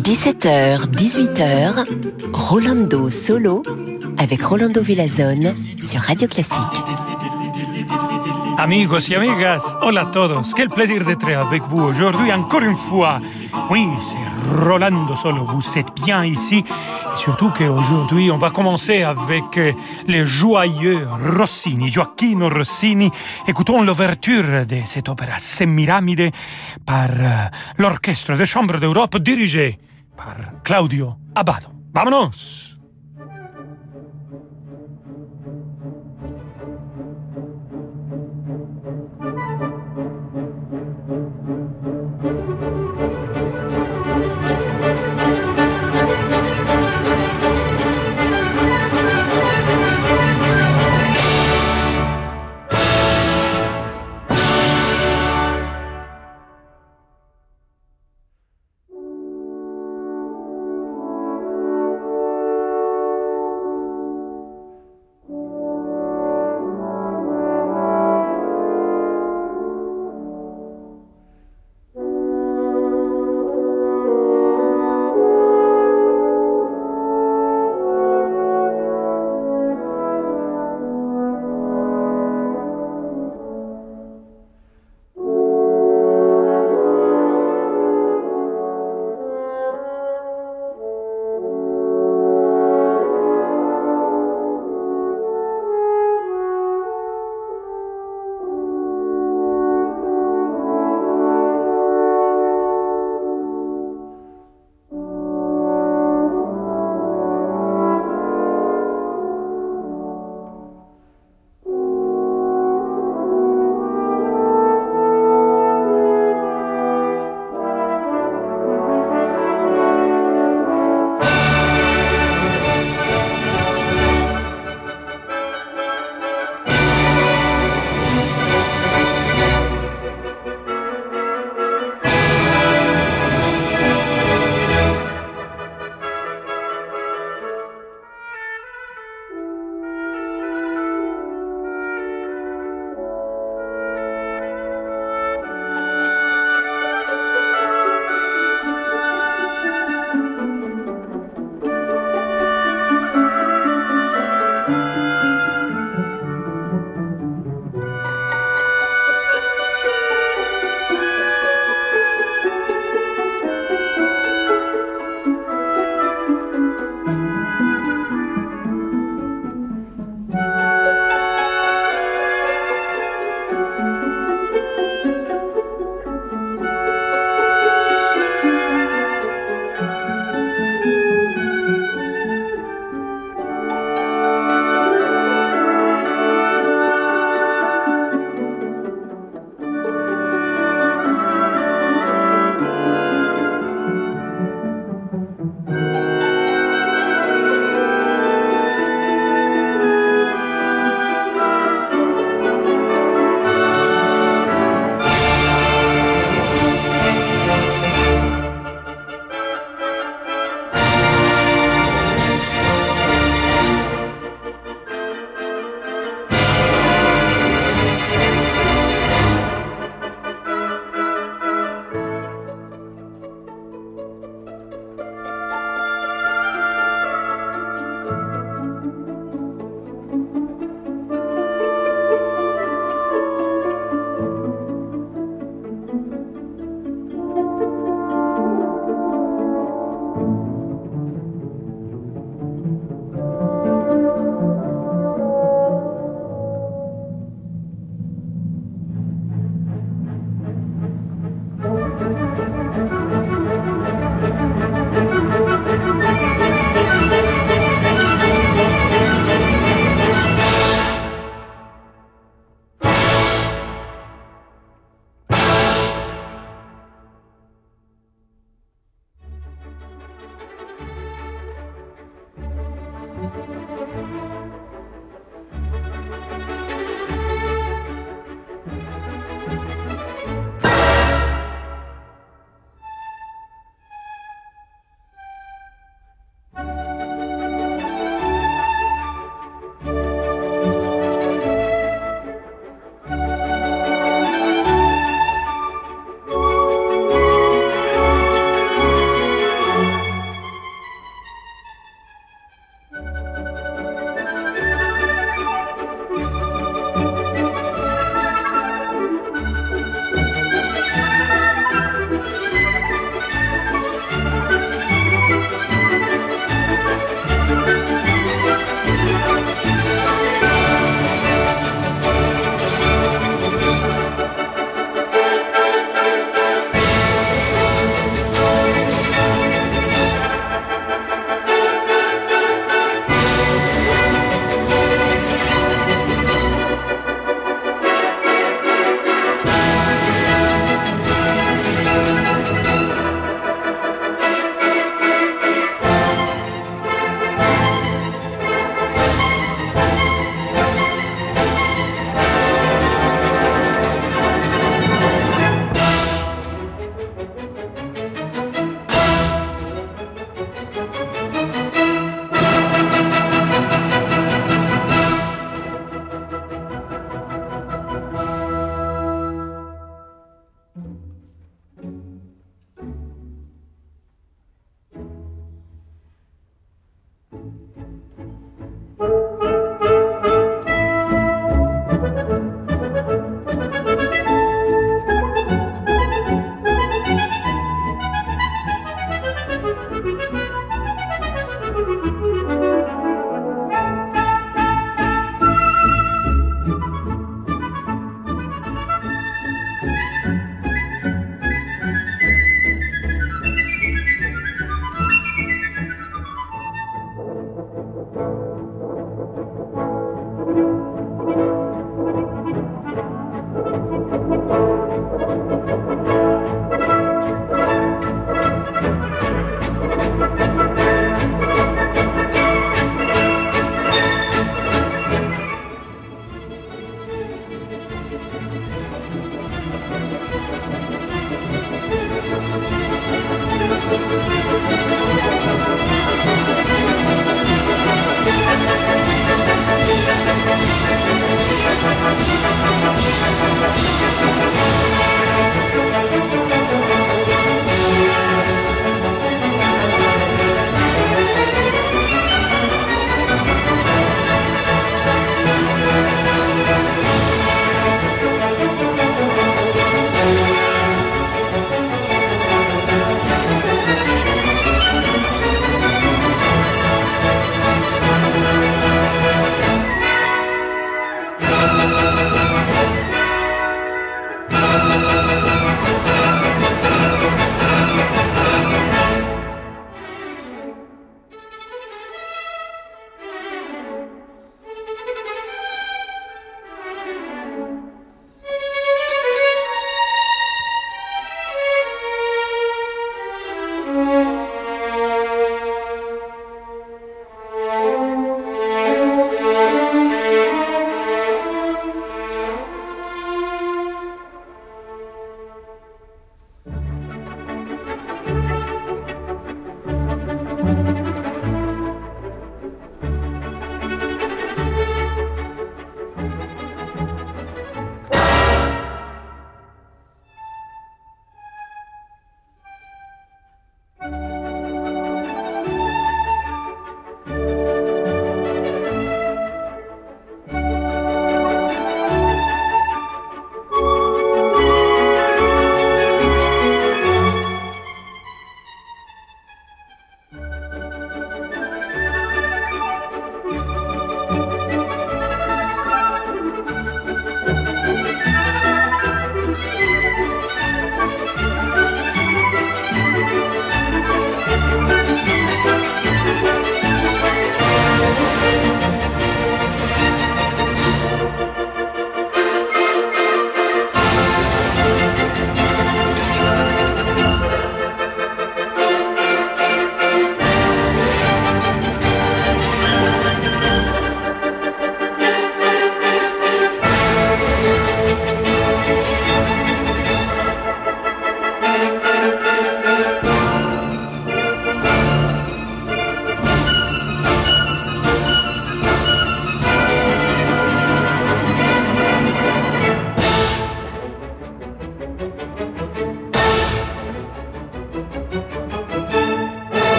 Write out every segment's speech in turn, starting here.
17h, 18h, Rolando Solo avec Rolando Villazone sur Radio Classique. Amigos y amigas, hola a todos. Quel plaisir d'être avec vous aujourd'hui encore une fois. Oui, c'est Rolando Solo. Vous êtes bien ici. Surtout qu'aujourd'hui, on va commencer avec euh, les joyeux Rossini, Gioacchino Rossini. Écoutons l'ouverture de cette opéra Semiramide par euh, l'Orchestre de Chambre d'Europe dirigé par Claudio Abbado. Vámonos!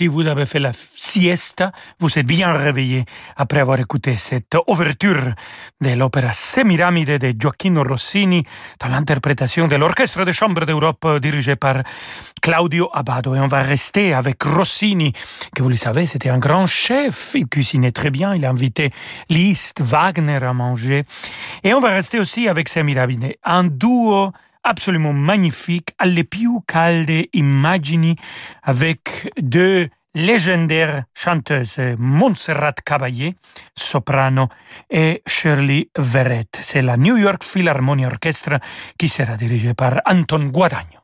Si vous avez fait la siesta, vous êtes bien réveillé après avoir écouté cette ouverture de l'opéra Semiramide de Gioacchino Rossini dans l'interprétation de l'Orchestre de chambre d'Europe dirigé par Claudio Abbado. Et on va rester avec Rossini, que vous le savez, c'était un grand chef. Il cuisinait très bien. Il a invité Liszt, Wagner à manger. Et on va rester aussi avec Semiramide, un duo absolument magnifique, alle più calde immagini avec deux légendaires chanteuses, Montserrat Caballé, soprano, et Shirley Verrett. C'est la New York Philharmonia Orchestra qui sera dirigée par Anton Guadagno.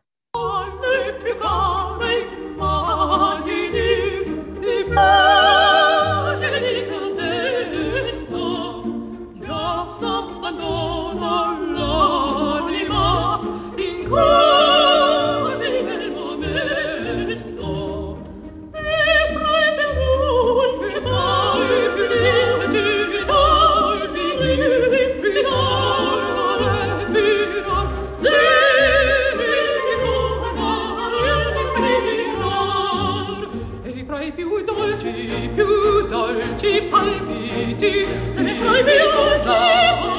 palpiti, dei tuoi mio giorno,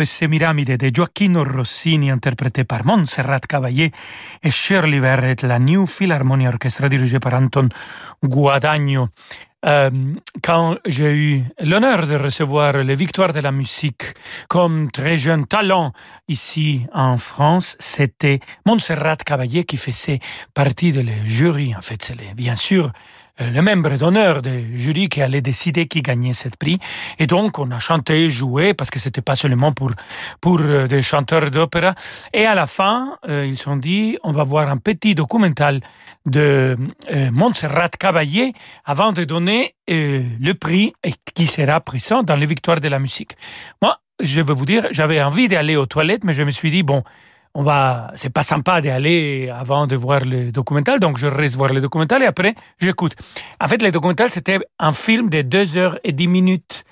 de Semiramide de Gioacchino Rossini, interprété par Montserrat Caballé et Shirley Verrett, la New Philharmonia Orchestra dirigée par Anton Guadagno. Euh, quand j'ai eu l'honneur de recevoir les victoires de la musique comme très jeune talent ici en France, c'était Montserrat Caballé qui faisait partie de le jury. En fait, c'est bien sûr le membre d'honneur du jury qui allait décider qui gagnait ce prix. Et donc, on a chanté, joué, parce que c'était pas seulement pour, pour des chanteurs d'opéra. Et à la fin, ils se sont dit, on va voir un petit documental de Montserrat Caballé avant de donner le prix qui sera présent dans les victoires de la musique. Moi, je vais vous dire, j'avais envie d'aller aux toilettes, mais je me suis dit, bon, on va, c'est pas sympa d'aller avant de voir le documental, donc je reste voir le documental et après j'écoute. En fait, le documental c'était un film de deux heures et dix minutes.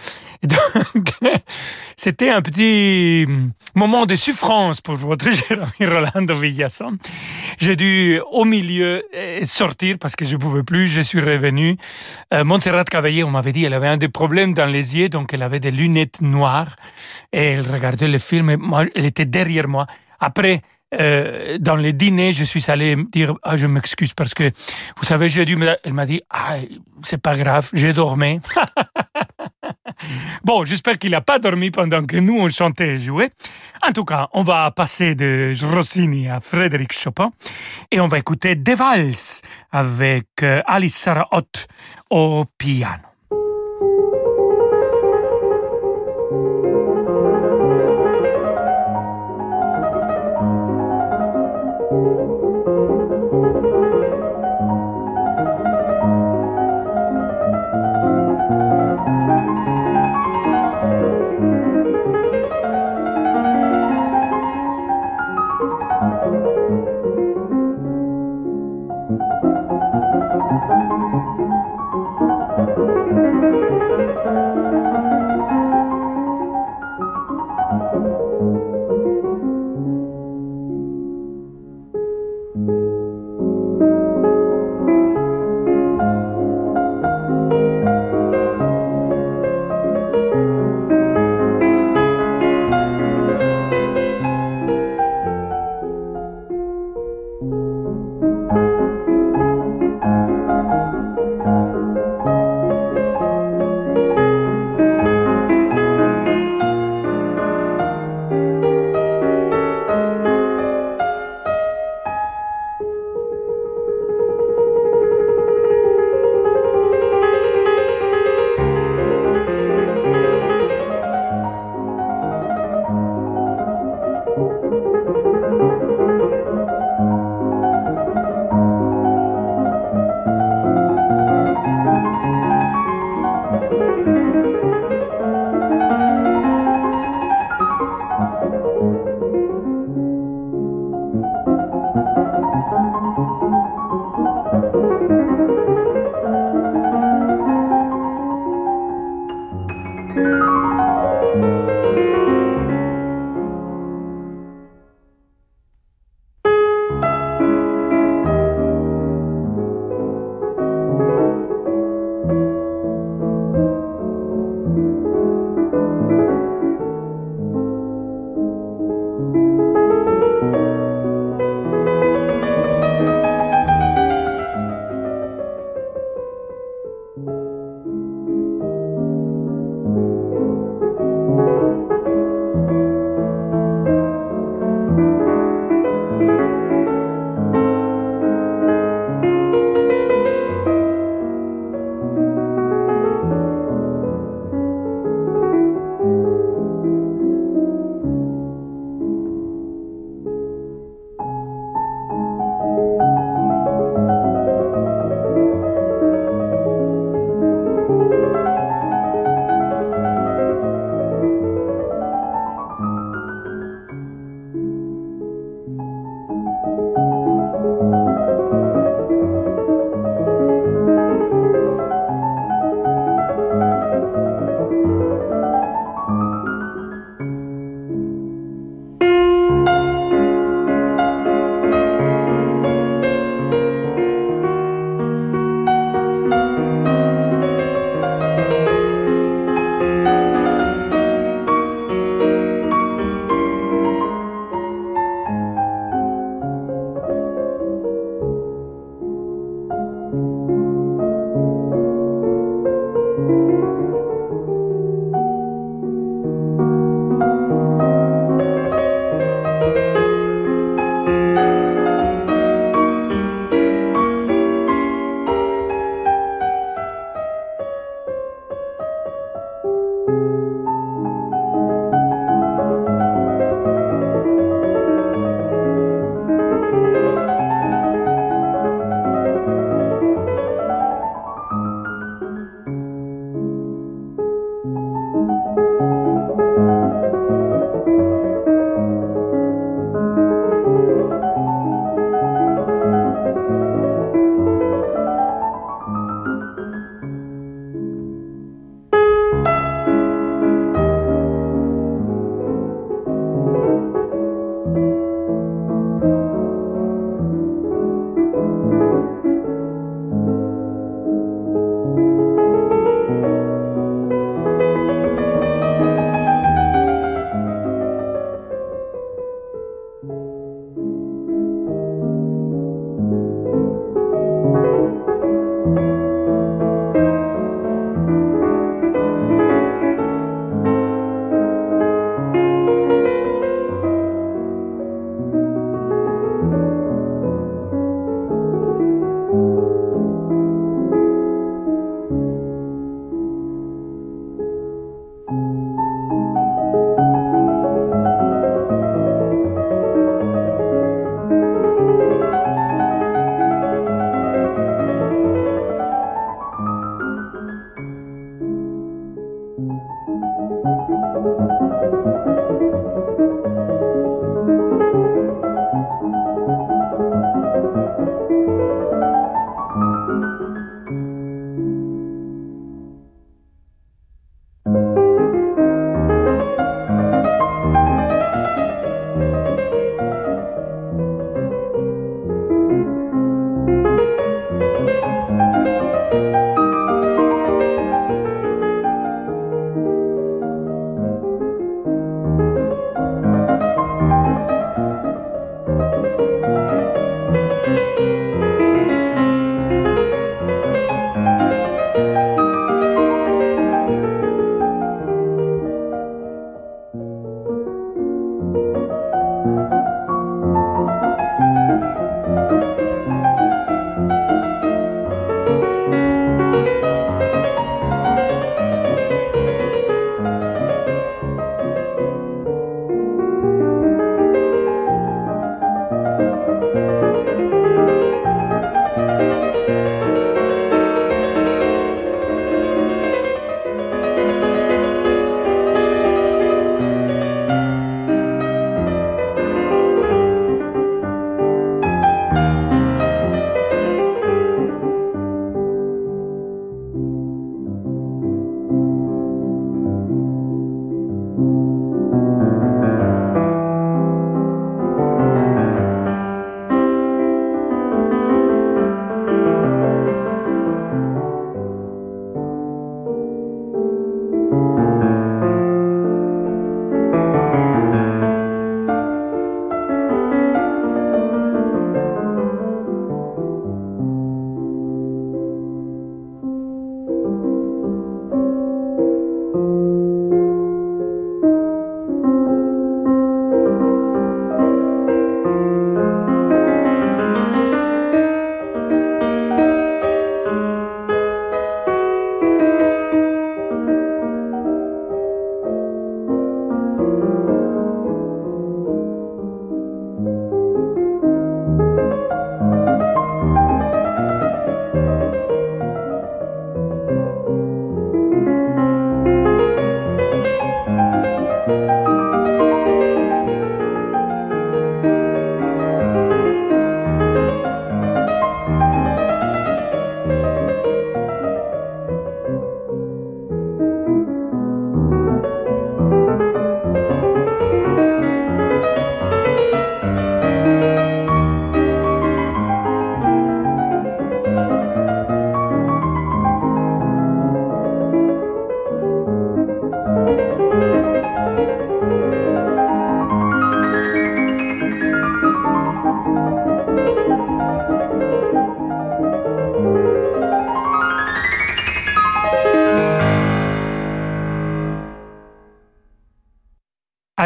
Donc, c'était un petit moment de souffrance pour votre ami Rolando Villasson. J'ai dû au milieu euh, sortir parce que je pouvais plus. Je suis revenu. Euh, Montserrat Cavalier, on m'avait dit, elle avait un des problèmes dans les yeux, donc elle avait des lunettes noires et elle regardait le film. Et elle était derrière moi. Après, euh, dans les dîners, je suis allé dire ah, je m'excuse parce que vous savez, j'ai dû. Elle m'a dit ah c'est pas grave, j'ai dormi. bon, j'espère qu'il n'a pas dormi pendant que nous on chantait et jouait. En tout cas, on va passer de Rossini à Frédéric Chopin et on va écouter Des Vals avec euh, Alice Sarah Ott au piano.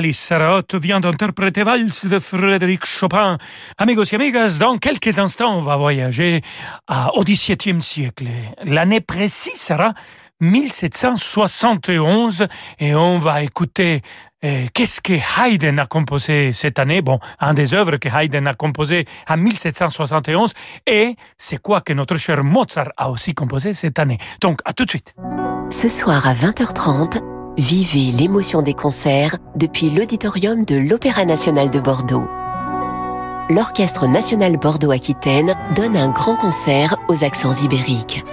Alice Sarraute vient d'interpréter Valse de Frédéric Chopin. Amigos et amigas, dans quelques instants, on va voyager au XVIIe siècle. L'année précise sera 1771 et on va écouter euh, qu'est-ce que Haydn a composé cette année? Bon, un des œuvres que Haydn a composé en 1771 et c'est quoi que notre cher Mozart a aussi composé cette année. Donc, à tout de suite. Ce soir à 20h30, vivez l'émotion des concerts depuis l'auditorium de l'Opéra national de Bordeaux. L'Orchestre national Bordeaux-Aquitaine donne un grand concert aux accents ibériques.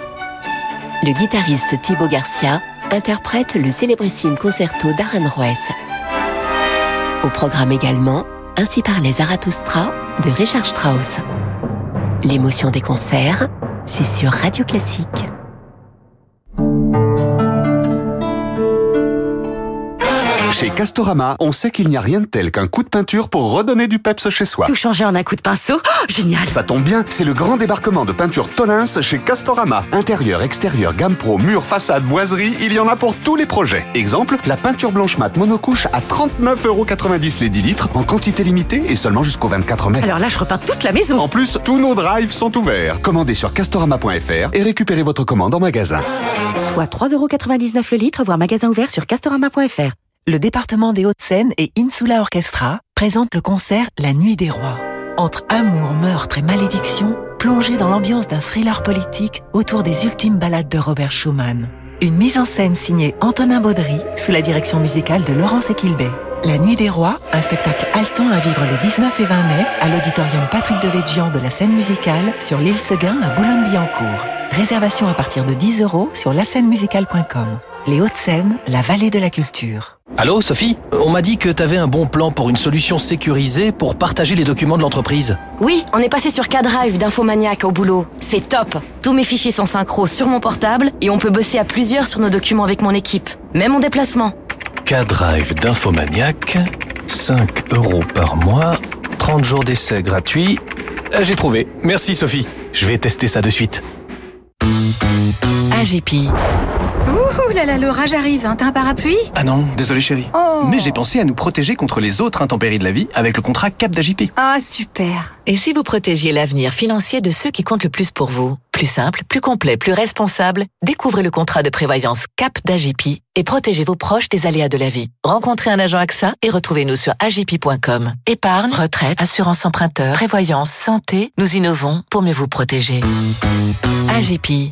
Le guitariste Thibaut Garcia interprète le célébrissime concerto d'Aranjuez. Au programme également, Ainsi parlait Zarathustra de Richard Strauss. L'émotion des concerts, c'est sur Radio Classique. Chez Castorama, on sait qu'il n'y a rien de tel qu'un coup de peinture pour redonner du peps chez soi. Tout changer en un coup de pinceau oh, Génial Ça tombe bien, c'est le grand débarquement de peinture Tolins chez Castorama. Intérieur, extérieur, gamme pro, mur, façade, boiserie, il y en a pour tous les projets. Exemple, la peinture blanche mat monocouche à 39,90€ les 10 litres, en quantité limitée et seulement jusqu'au 24 mai. Alors là, je repeins toute la maison En plus, tous nos drives sont ouverts. Commandez sur castorama.fr et récupérez votre commande en magasin. Soit 3,99€ le litre, voire magasin ouvert sur castorama.fr le département des Hauts-de-Seine et Insula Orchestra présentent le concert La Nuit des Rois. Entre amour, meurtre et malédiction, plongez dans l'ambiance d'un thriller politique autour des ultimes ballades de Robert Schumann. Une mise en scène signée Antonin Baudry sous la direction musicale de Laurence Equilbet. La Nuit des Rois, un spectacle haletant à vivre les 19 et 20 mai à l'auditorium Patrick Devedjian de la scène musicale sur l'île Seguin à Boulogne-Billancourt. Réservation à partir de 10 euros sur lascènemusicale.com. Les Hauts-de-Seine, la vallée de la culture. Allô, Sophie On m'a dit que t'avais un bon plan pour une solution sécurisée pour partager les documents de l'entreprise. Oui, on est passé sur K-Drive d'Infomaniac au boulot. C'est top Tous mes fichiers sont synchro sur mon portable et on peut bosser à plusieurs sur nos documents avec mon équipe. Même en déplacement. K-Drive d'Infomaniac, 5 euros par mois, 30 jours d'essai gratuit. Euh, j'ai trouvé. Merci Sophie. Je vais tester ça de suite. AGP. Là là, l'orage arrive, hein. t'as un parapluie? Ah non, désolé chérie. Oh. Mais j'ai pensé à nous protéger contre les autres intempéries de la vie avec le contrat Cap d'AJP. Ah super. Et si vous protégiez l'avenir financier de ceux qui comptent le plus pour vous? Plus simple, plus complet, plus responsable, découvrez le contrat de prévoyance Cap d'AJP et protégez vos proches des aléas de la vie. Rencontrez un agent AXA et retrouvez-nous sur agip.com. Épargne, retraite, assurance emprunteur, prévoyance, santé, nous innovons pour mieux vous protéger. AGP.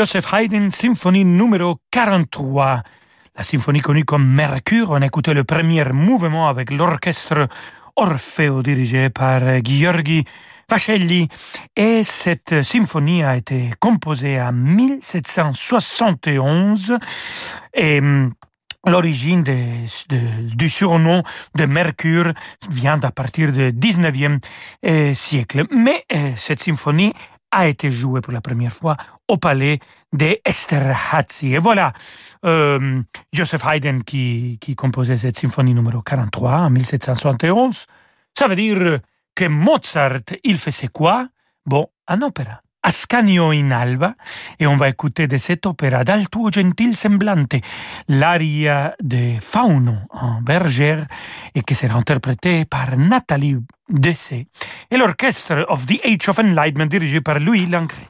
Joseph Haydn, symphonie numéro 43. La symphonie connue comme Mercure, on écoutait le premier mouvement avec l'orchestre Orfeo dirigé par Gheorghi Vacelli. Et cette symphonie a été composée en 1771 et hum, L'origine du surnom de Mercure vient à partir du 19e euh, siècle. Mais euh, cette symphonie a été jouée pour la première fois au palais d'Esterházy. Et voilà, euh, Joseph Haydn qui, qui composait cette symphonie numéro 43 en 1771. Ça veut dire que Mozart, il faisait quoi? Bon, un opéra. Ascanio in Alba et on va écouter de cet opéra dal tuo gentil semblante l'aria de Fauno en bergère et qui sera interprétée par Nathalie Dessay et l'orchestre of the Age of Enlightenment dirigé par Louis Lancret.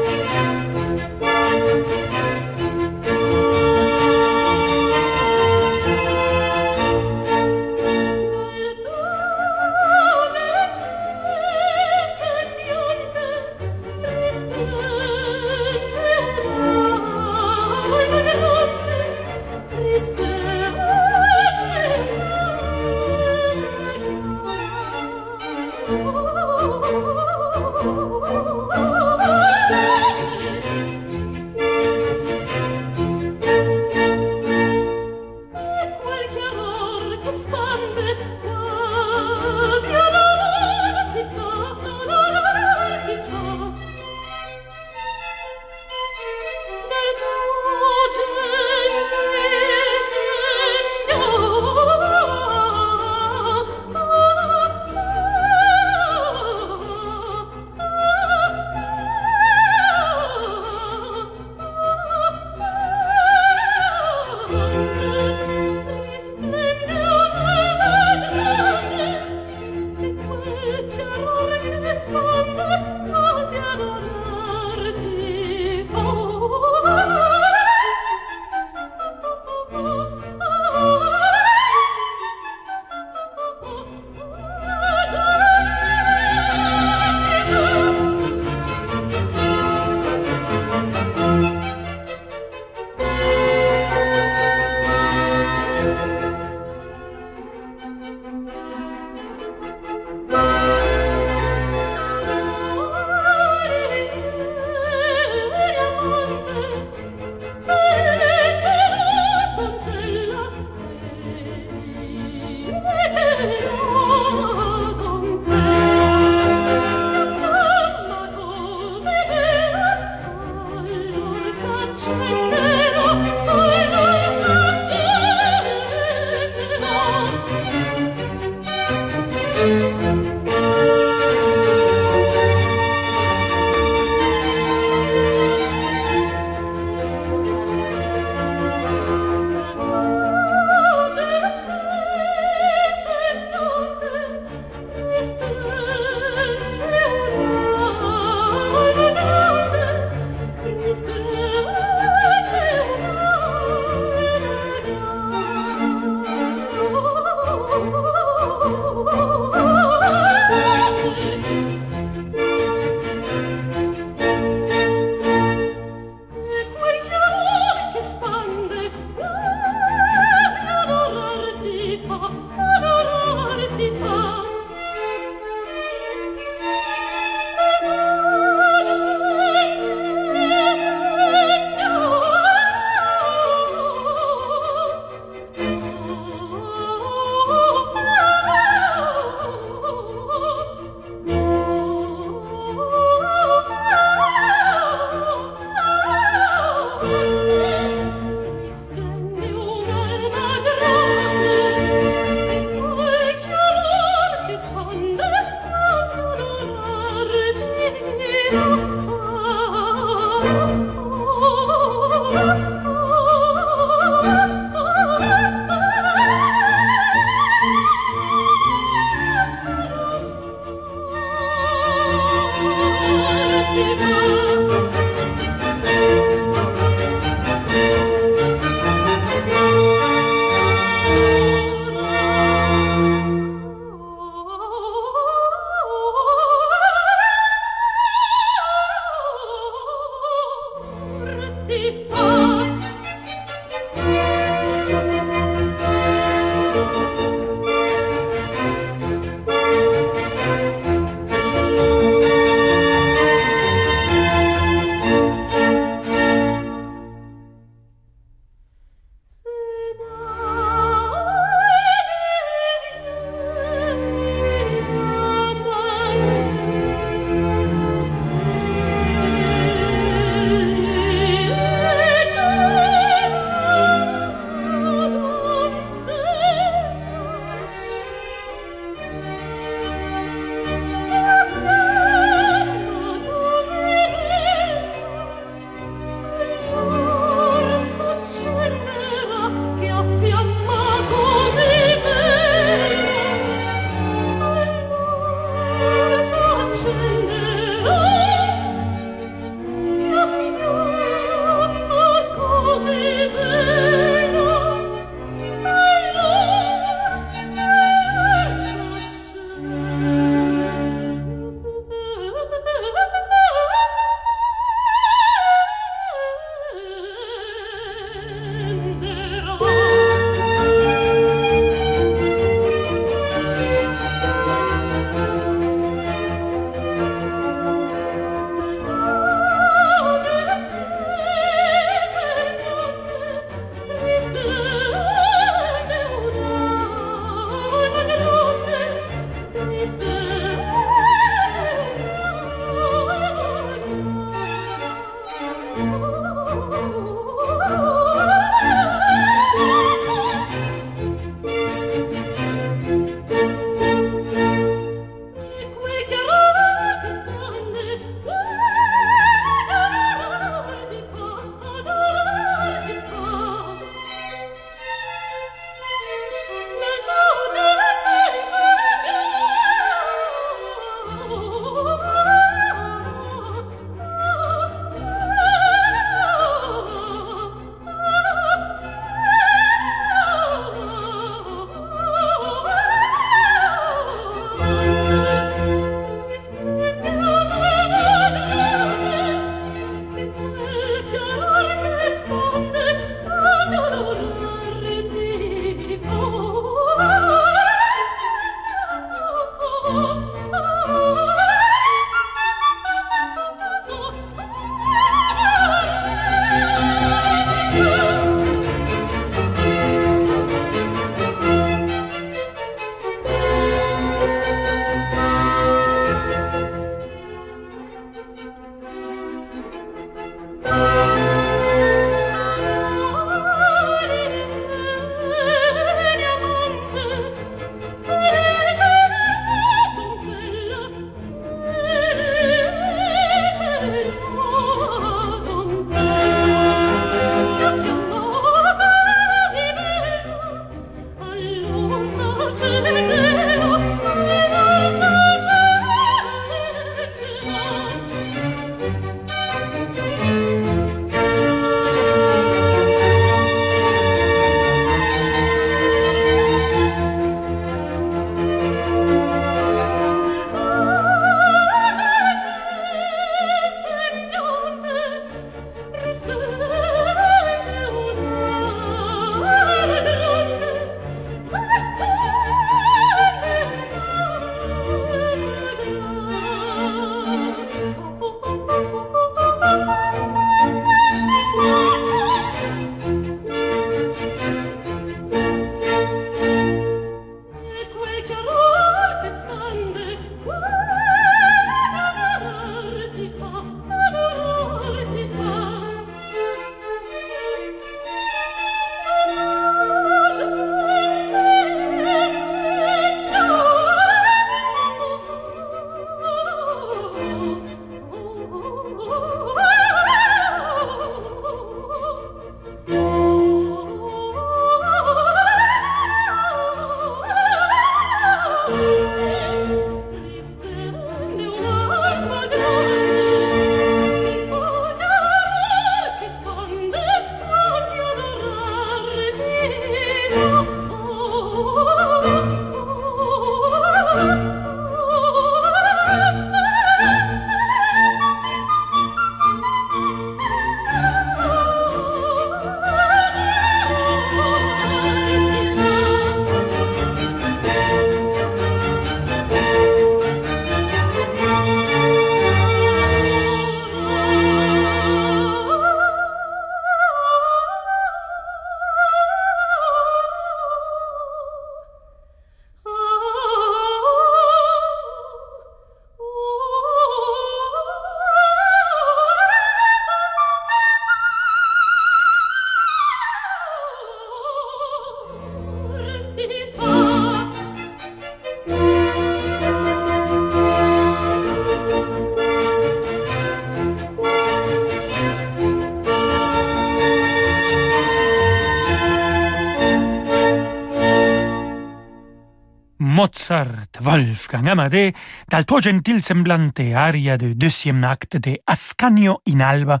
Mozart, Wolfgang Amadé, dal tuo gentil semblante aria de deuxième acte de Ascanio in Alba.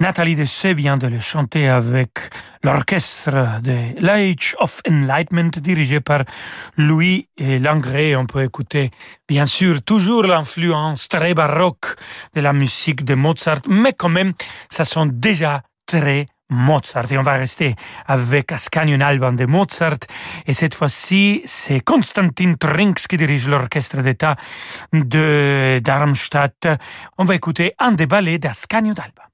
Nathalie Dessay vient de le chanter avec l'orchestre de l'Age of Enlightenment dirigé par Louis Langré. On peut écouter bien sûr toujours l'influence très baroque de la musique de Mozart, mais quand même, ça sont déjà très Mozart. Et on va rester avec Ascanio Alban de Mozart. Et cette fois-ci, c'est Konstantin Trinks qui dirige l'orchestre d'État de Darmstadt. On va écouter un des ballets d'Ascanio d'Alba.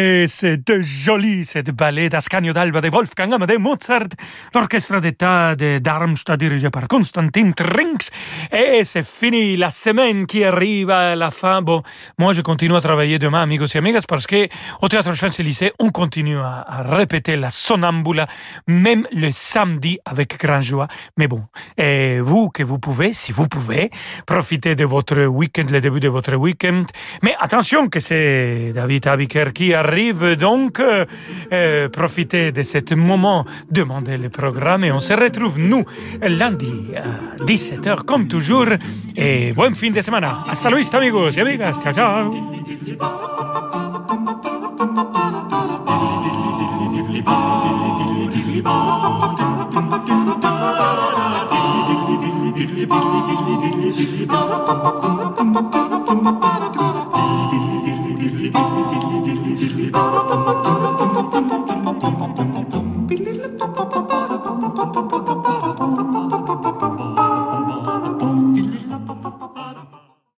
C'était, c'était joli, cette ballet d'Ascanio d'Alba de Wolfgang Amadeus Mozart, l'orchestre d'État de Darmstadt dirigé par Konstantin Trinks. Et c'est fini, la semaine qui arrive à la fin. Bon, moi je continue à travailler demain, amigos et amigas, parce que au Théâtre Champs-Élysées, on continue à, répéter la sonambula, même le samedi avec grand joie. Mais bon, et vous que vous pouvez, si vous pouvez, profiter de votre week-end, le début de votre week-end. Mais attention que c'est David Abiker qui a arrive donc. Euh, euh profitez de ce moment, demandez le programme et on se retrouve, nous, lundi à 17h, comme toujours. Et buen fin de semaine. Hasta luego, amigos. Ciao, ciao. Billy.